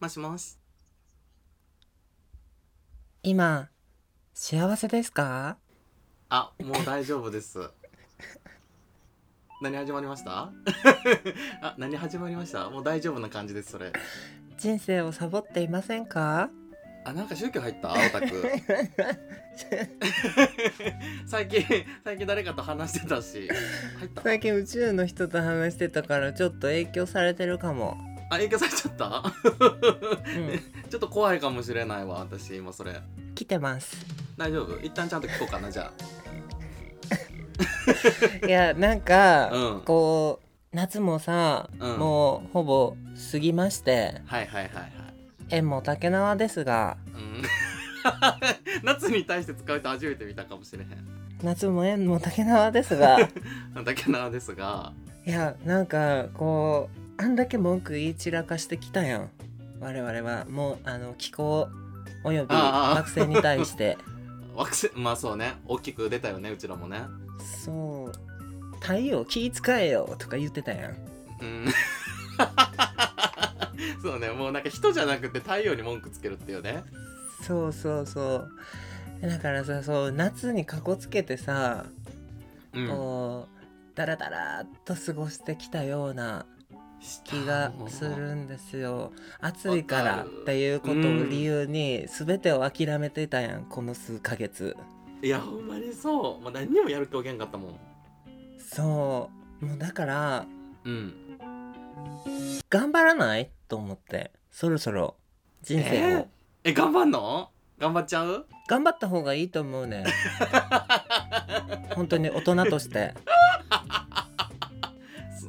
もしもし。今幸せですか？あ、もう大丈夫です。何始まりました？あ、何始まりました？もう大丈夫な感じです、それ。人生をサボっていませんか？あ、なんか宗教入った？オタク。最近、最近誰かと話してたし。た？最近宇宙の人と話してたからちょっと影響されてるかも、あ、影響されちゃった？うん、ちょっと怖いかもしれないわ、私、今それ。来てます。大丈夫？一旦ちゃんと聞こうかな、じゃ いやなんか、うん。こう夏もさ、うん。もうほぼ過ぎましてあ。はいはいはいはい。縁も竹縄ですがうん。夏に対して使う人初めて見たかもしれへん。夏も縁も竹縄ですが。いだけなですが、やなんかこうあんだけ文句言い散らかしてきたやん。我々は。もうあの気候および惑星に対して。惑星まあそうね。大きく出たよねうちらもね。そう。太陽気使えよとか言ってたやん。うん。そうね。もうなんか人じゃなくて太陽に文句つけるっていうね。そうそうそう。だからさそう夏にかこつけてさ、うん。こうダラダラっと過ごしてきたような気がするんですよ。暑いからっていうことを理由に全てを諦めてたやんこの数ヶ月。いやほんまにそう。もう何にもやる気起きんかったもん。そう。もうだからうん。頑張らないと思ってそろそろ人生を、え頑張んの？頑張っちゃう？頑張った方がいいと思うね 本当に大人として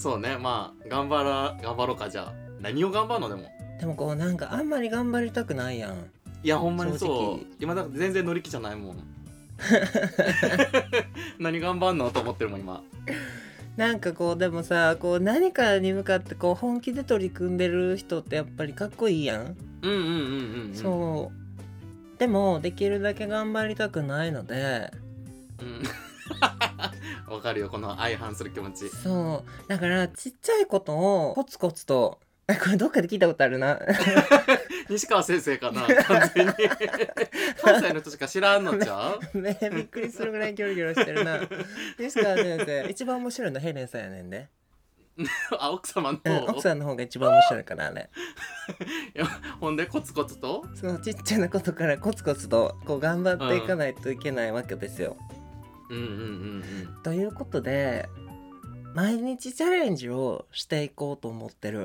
そそうねまあ頑張ら頑張ろうかじゃあ。何を頑張るのでも。でもこうなんかあんまり頑張りたくないやん。いやほんまに正そう。直。今だから全然乗り気じゃないもん。何頑張んのと思ってるもん今。なんかこうでもさこう何かに向かってこう本気で取り組んでる人ってやっぱりかっこいいやん、うんうんうんうん、うん、そう。でもできるだけ頑張りたくないので。うん わかるよこの相反する気持ち。そう。だからちっちゃいことをコツコツとあこれどっかで聞いたことあるな。西川先生かな完全に。関西の人しか知らんのちゃう？ねびっくりするぐらいキョロキョロしてるな。西川先生一番面白いのヘレンさんやねんで、あ奥様のうん、方、奥さんの方が一番面白いからあれ。いやほんでコツコツと？そうちっちゃなことからコツコツとこう頑張っていかないといけないわけですよ、うんうんうんということで毎日チャレンジをしていこうと思ってる。う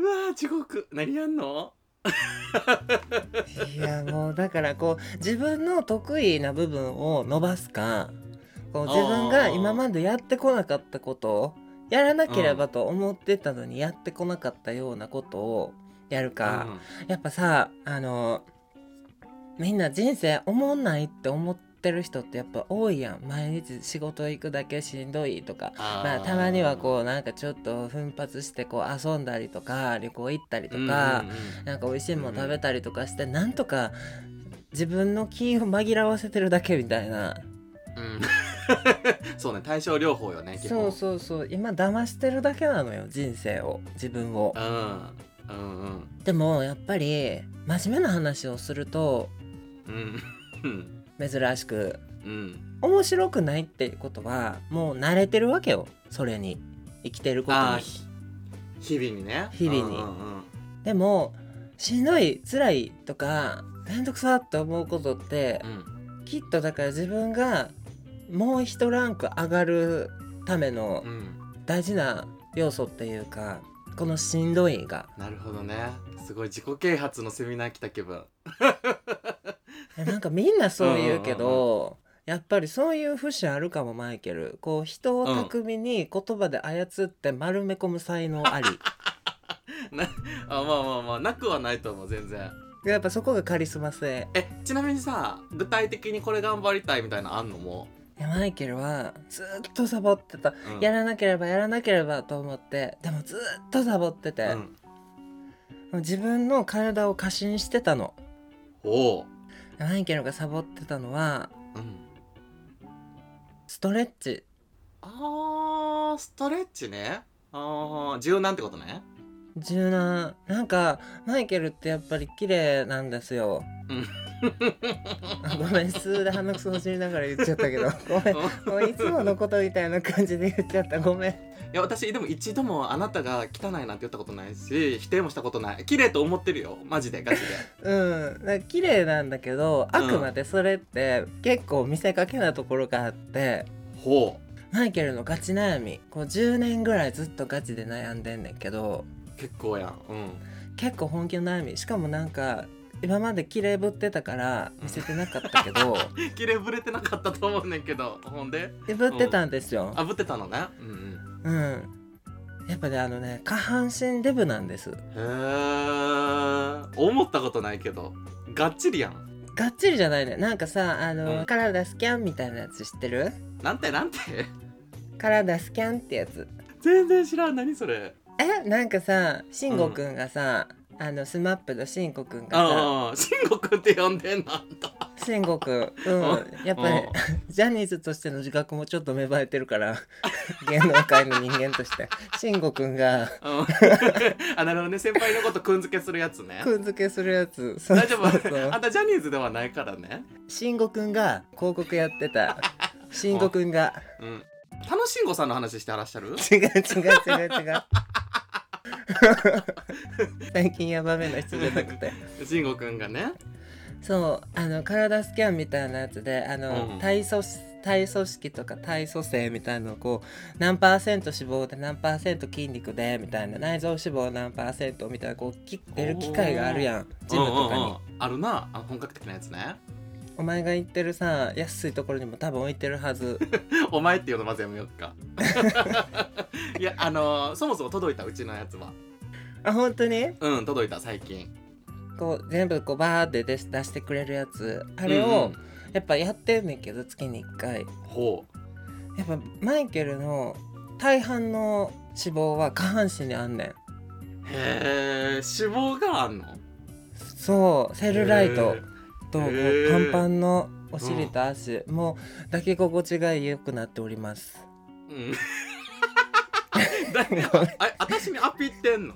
んうわー地獄。何やんの？いやもうだからこう自分の得意な部分を伸ばすかこう自分が今までやってこなかったことをやらなければと思ってたのにやってこなかったようなことをやるか、やっぱさあのみんな人生おもんないって思ってる人ってやっぱ多いやん。毎日仕事行くだけしんどいとか。まあたまにはこうなんかちょっと奮発してこう遊んだりとか旅行行ったりとうんか、うんうん。なんか美味しいもの食べたりとかして、なんとか自分の気を紛らわせてるだけみたいな。うん。そうね対症療法よねそうそうそう。今騙してるだけなのよ人生を。自分を。うん。うんうん。でもやっぱり真面目な話をするとうんうん珍しく。うん。面白くないっていうことはもう慣れてるわけよ。それに。生きてることに。日々にね。日々に。うんうんうん。でもしんどい辛いとかめんどくさって思うことってうん。きっとだから自分がもう一ランク上がるためのうん。大事な要素っていうかこのしんどいが。なるほどね。すごい自己啓発のセミナー来た気分。えなんかみんなそう言うけどやっぱりそういう節あるかもマイケル。こう人を巧みに言葉で操って丸め込む才能あり、なあまあまあまあなくはないと思う全然。やっぱそこがカリスマ性。えちなみにさ具体的にこれ頑張りたいみたいなのあんのもいやマイケルはずっとサボってた、うん。やらなければやらなければと思ってでもずっとサボってて、うん。自分の体を過信してたの。おおマイケルがサボってたのはうんストレッチ。あーストレッチね。あー柔軟ってことね。柔軟。なんかマイケルってやっぱり綺麗なんですよ。うん。あ ごめん数で鼻くそ走りながら言っちゃったけど。ごめん。もういつものことみたいな感じで言っちゃった。ごめん。いや私でも一度もあなたが汚いなんて言ったことないし否定もしたことない。綺麗と思ってるよ。マジで。ガチで。うん。なんか綺麗なんだけどあうんくまでそれって結構見せかけなところがあってほマイケルのガチ悩み。こう10年ぐらいずっとガチで悩んでんねんけど。う結構やん。うん。結構本気の悩み。しかもなんか今まで綺麗ぶってたから見せてなかったけど 綺麗ぶれてなかったと思うねんけどほんで？ぶってたんですよ。あぶってたのね？うんうん。うん。やっぱねあのね下半身デブなんです。へえ思ったことないけど。がっちりやん。がっちりじゃないね。なんかさあの、うん。体スキャンみたいなやつ知ってる？なんて？なんて？体スキャンってやつ。全然知らん。何それ？えなんかさ慎吾くんがさ、あのスマップの慎吾くんがさああ慎吾くんって呼んでんのあんた。慎吾くんうん。やっぱり ジャニーズとしての自覚もちょっと芽生えてるから 芸能界の人間として。慎吾くんが。うん。あなるほどね。先輩のことくんづけするやつね。くんづけするやつ。大丈夫？あんたジャニーズではないからね。慎吾くんが広告やってた。慎吾くんが。うん。楽しんごさんの話してらっしゃる？違う違う違う違う 最近ヤバめな人じゃなくて。慎吾くんがね。そうあの体スキャンみたいなやつであの、うん。体組体組織とか体組成みたいなのをこう何パーセント脂肪で何パーセント筋肉でみたいな内臓脂肪何パーセントみたいなこう切ってる機械があるやん。ジムとかに、うんうんうん。あるな。あの本格的なやつねお前が行ってるさ安いところにも多分置いてるはず。お前っていうのまずやめようか。いやあのそもそも届いたうちのやつは。あ本当に？うん届いた最近。こう全部こうバーって出し出してくれるやつ。あれを、うんやっぱやってんねんけど月に1回。ほやっぱマイケルの大半の脂肪は下半身にあんねん。うへえ脂肪があんの？そうセルライトともうパンパンのお尻と足、もう抱き心地が良くなっております。うん。だあ私にアピってんの？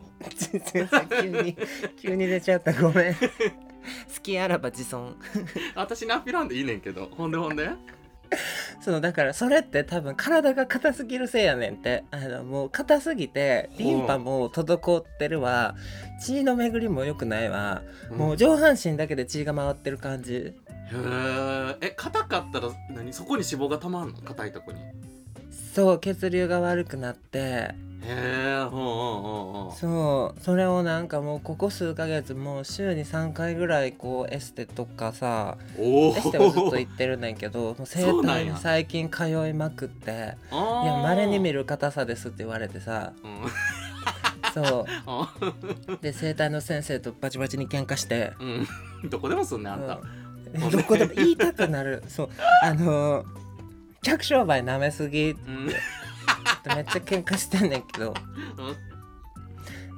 急に急に出ちゃった。ごめん。好きあらば自尊 私にアピらんでいいねんけど。ほんでほんで？そうだからそれって多分体が硬すぎるせいやねんって。あのもう硬すぎてリンパも滞ってるわ。血の巡りも良くないわ、もう上半身だけで血が回ってる感じ。へええ硬かったら何？そこに脂肪がたまんの？硬いとこに。へそう血流が悪くなって。えほうほうほうそうそれをなんかもうここ数ヶ月もう週に3回ぐらいこうエステとかさおおエステをずっと行ってるんだけどもう整体に最近通いまくって「いやあまれに見るる硬さです」って言われてさ。うん。そあう で整体の先生とバチバチに喧嘩して、うん。どこでもすんねあんた。う。ん どこでも言いたくなる。そう。あの客商売なめすぎ。ってうんめっちゃ喧嘩してんねんけど。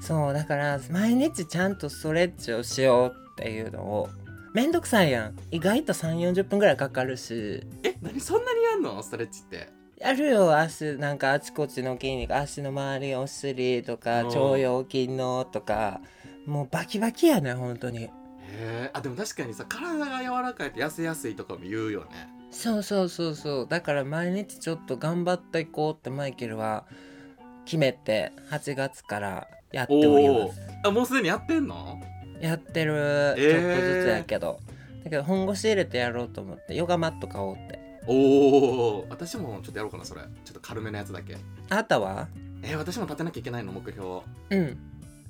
そうだから毎日ちゃんとストレッチをしようっていうのをめんどくさいやん。意外と3 4 0分ぐらいかかるし。え何そんなにやんの？ストレッチって。やるよ足なんかあちこちの筋肉。足の周りお尻とかうん。腸腰筋のとか。もうバキバキやね本当に。へえあでも確かにさ体が柔らかいと痩せやすいとかも言うよねそうそうそうそう。だから毎日ちょっと頑張っていこうってマイケルは決めて8月からやっております。あもうすでにやってんの？やってる。ちえー。ょっとずつやけど、だけど本腰入れてやろうと思ってヨガマット買おうって。おお私もちょっとやろうかなそれ。ちょっと軽めのやつだけ。あなたは？えー、私も立てなきゃいけないの目標。うん。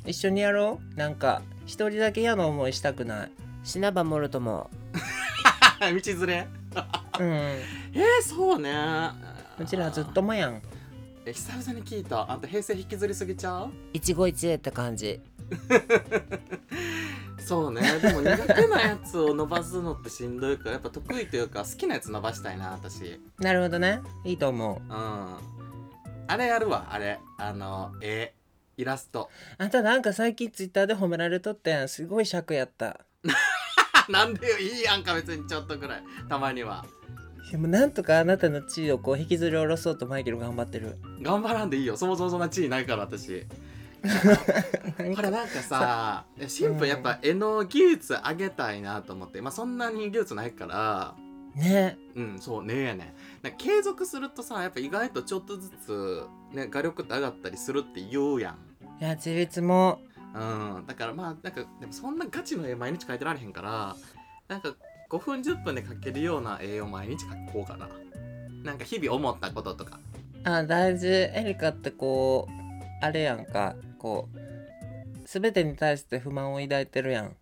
一緒にやろう？なんか一人だけ嫌な思いしたくない？死なばもるとも。道連れうん。えー、そうね。うちらずっともやん。え久々に聞いた。あんた平成引きずりすぎちゃう？一期一会って感じ。そうね。でも苦手なやつを伸ばすのってしんどいからやっぱ得意というか好きなやつ伸ばしたいな私。なるほどね。いいと思う。うん。あれやるわあれ。あの絵イラスト。あんたなんか最近ツイッターで褒められとったやん。すごい尺やった なんでよいいやんか別にちょっとぐらい。たまには。でもなんとかあなたの地位をこう引きずり下ろそうとマイケル頑張ってる。頑張らんでいいよ。そもそもそんな地位ないから私これなんかさシンプルやっぱ絵の技術上げたいなと思って。まあそんなに技術ないから。ね。うんそうねえやねな継続するとさやっぱ意外とちょっとずつね画力って上がったりするって言うやん。いや自立もうん。だからまあなんかでもそんなガチの絵毎日描いてられへんからなんか5分10分で描けるような絵を毎日描こうかな。なんか日々思ったこととか。あ大事。エリカってこうあれやんか。こう全てに対して不満を抱いてるやん。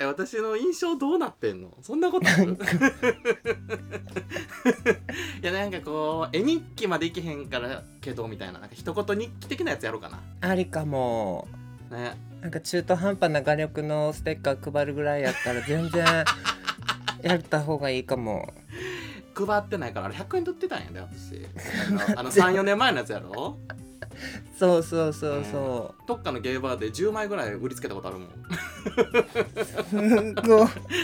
え私の印象どうなってんの？そんなことある？いやなんかこう絵日記までいけへんからけどみたいな。なんか一言日記的なやつやろうかありかも。なね。なんか中途半端な画力のステッカー配るぐらいやったら全然やった方がいいかも。配ってないからあれ100円で売ってたんやで私。あのあの34年前のやつやろ？そうそうそうそどっかのゲーバーで10枚ぐらい売りつけたことあるもん。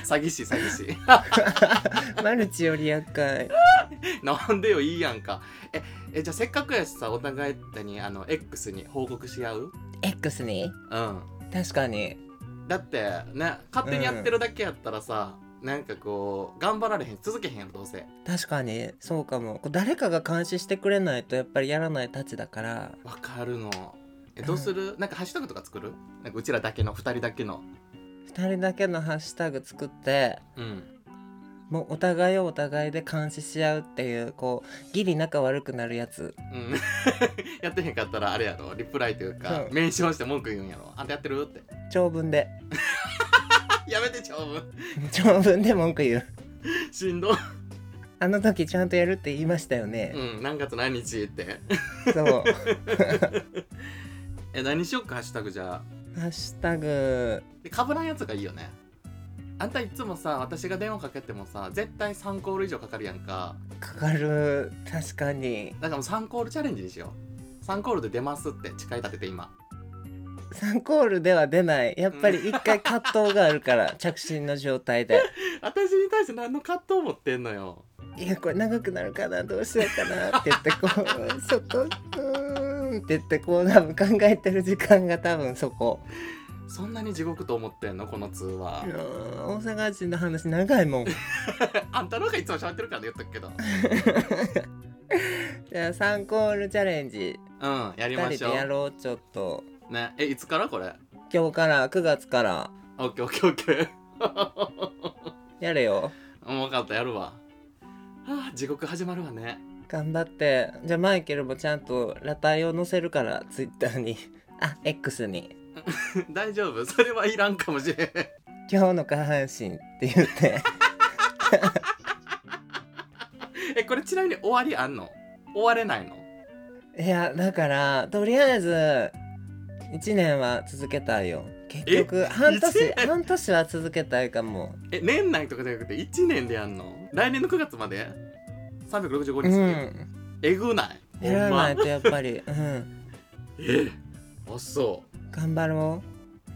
詐欺師詐欺師。マルチより厄介。なんでよいいやんか。ええじゃあせっかくやしさお互いにあの X に報告し合う？X に？うん。確かに。だってね勝手にやってるだけやったらさ、なんかこう頑張られへん続けへんどうせ。確かにそうかも。誰かが監視してくれないとやっぱりやらないたちだから。わかるの。えどうする、なんかハッシュタグとか作る？なんかうちらだけの2人だけの。2人だけのハッシュタグ作ってうん。もうお互いをお互いで監視し合うっていうこうギリ仲悪くなるやつ。うん。やってへんかったらあれやろ。リプライというか、う。んメンションして文句言うんやろ。あんたやってる？って。長文で やめて長文。長文で文句言う。しんど。いあの時ちゃんとやるって言いましたよね、うん何月何日って。そう。え何しよっかハッシュタグじゃあ。ハッシュタグ。でかぶらんやつがいいよね。あんたいつもさ私が電話かけてもさ絶対3コール以上かかるやんか。かかる。確かに。だからもう3コールチャレンジにしよう。3コールで出ますって誓い立てて今3コールでは出ない。やっぱり一回葛藤があるから 着信の状態で。私に対して何の葛藤持ってんのよ。いやこれ長くなるかなどうしようかなって言ってこうちょっとうーんって言ってこう多分考えてる時間が多分そこ。そんなに地獄と思ってんの？この通話。大阪人の話長いもん。あんたの方がいつも喋ってるからね言っとくけど。じゃあ3コールチャレンジ。うんやりま2しょう。人でやろうちょっとね。えいつから？これ。今日から9月から。オッケーオッケーオッケー。やれよ。うん分かったやるわ。はあ地獄始まるわね。頑張って。じゃあマイケルもちゃんと裸体を載せるからツイッターに。あ X に。大丈夫？それはいらんかもしれん。今日の下半身って言って。えこれちなみに終わりあんの？終われないの？いやだからとりあえず1年は続けたいよ。結局半一年？年半年は続けたいかも。え年内とかじゃなくて1年でやんの？来年の9月まで？365日、うん。えぐない。やらないとやっぱり。うん。えあそう。頑張ろ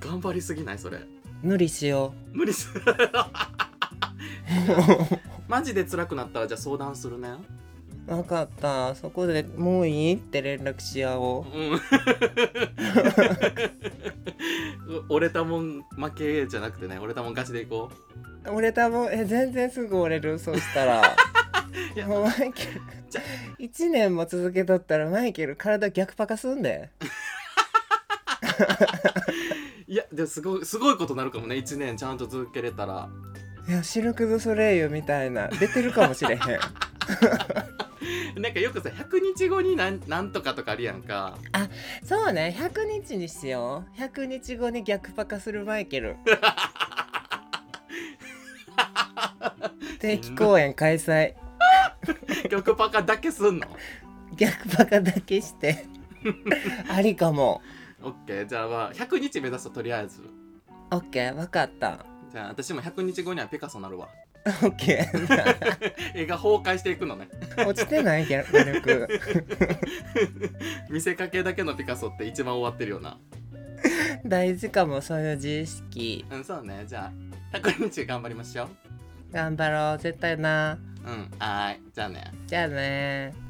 頑張りすぎないそれ。う無理しよ無理す マジで辛くなったらじゃあ相談するねう分かった。そこでもういい？って連絡し合おう。うん。折れたもん負けじゃなくてね折れたもん勝ちでいこ折れたもんえ全然すぐ折れる。そしたら。う いや。もうマイケル。じゃ1年も続けとったらマイケル体逆パカすんで。いやですごいすごいことになるかもね1年ちゃんと続けれたら。いやシルク・ドゥ・ソレイユみたいな。出てるかもしれへん なんかよくさ100日後になんなんとかとかあるやんか。そうね。100日にしよう。100日後に逆パカするマイケル。定期公演開催。曲パカだけすんの？逆パカだけして。ありかも。オッケー。じゃあまあ100日目指すととりあえず。オッケー。分かった。じゃあ私も100日後にはピカソなるわオッケー絵が崩壊していくのね。落ちてない画力 見せかけだけのピカソって一番終わってるよな。大事かもそういう自意識。うんそうね。じゃあ100日頑張りましょう。頑張ろう絶対な。うんはーい。じゃあね。じゃあね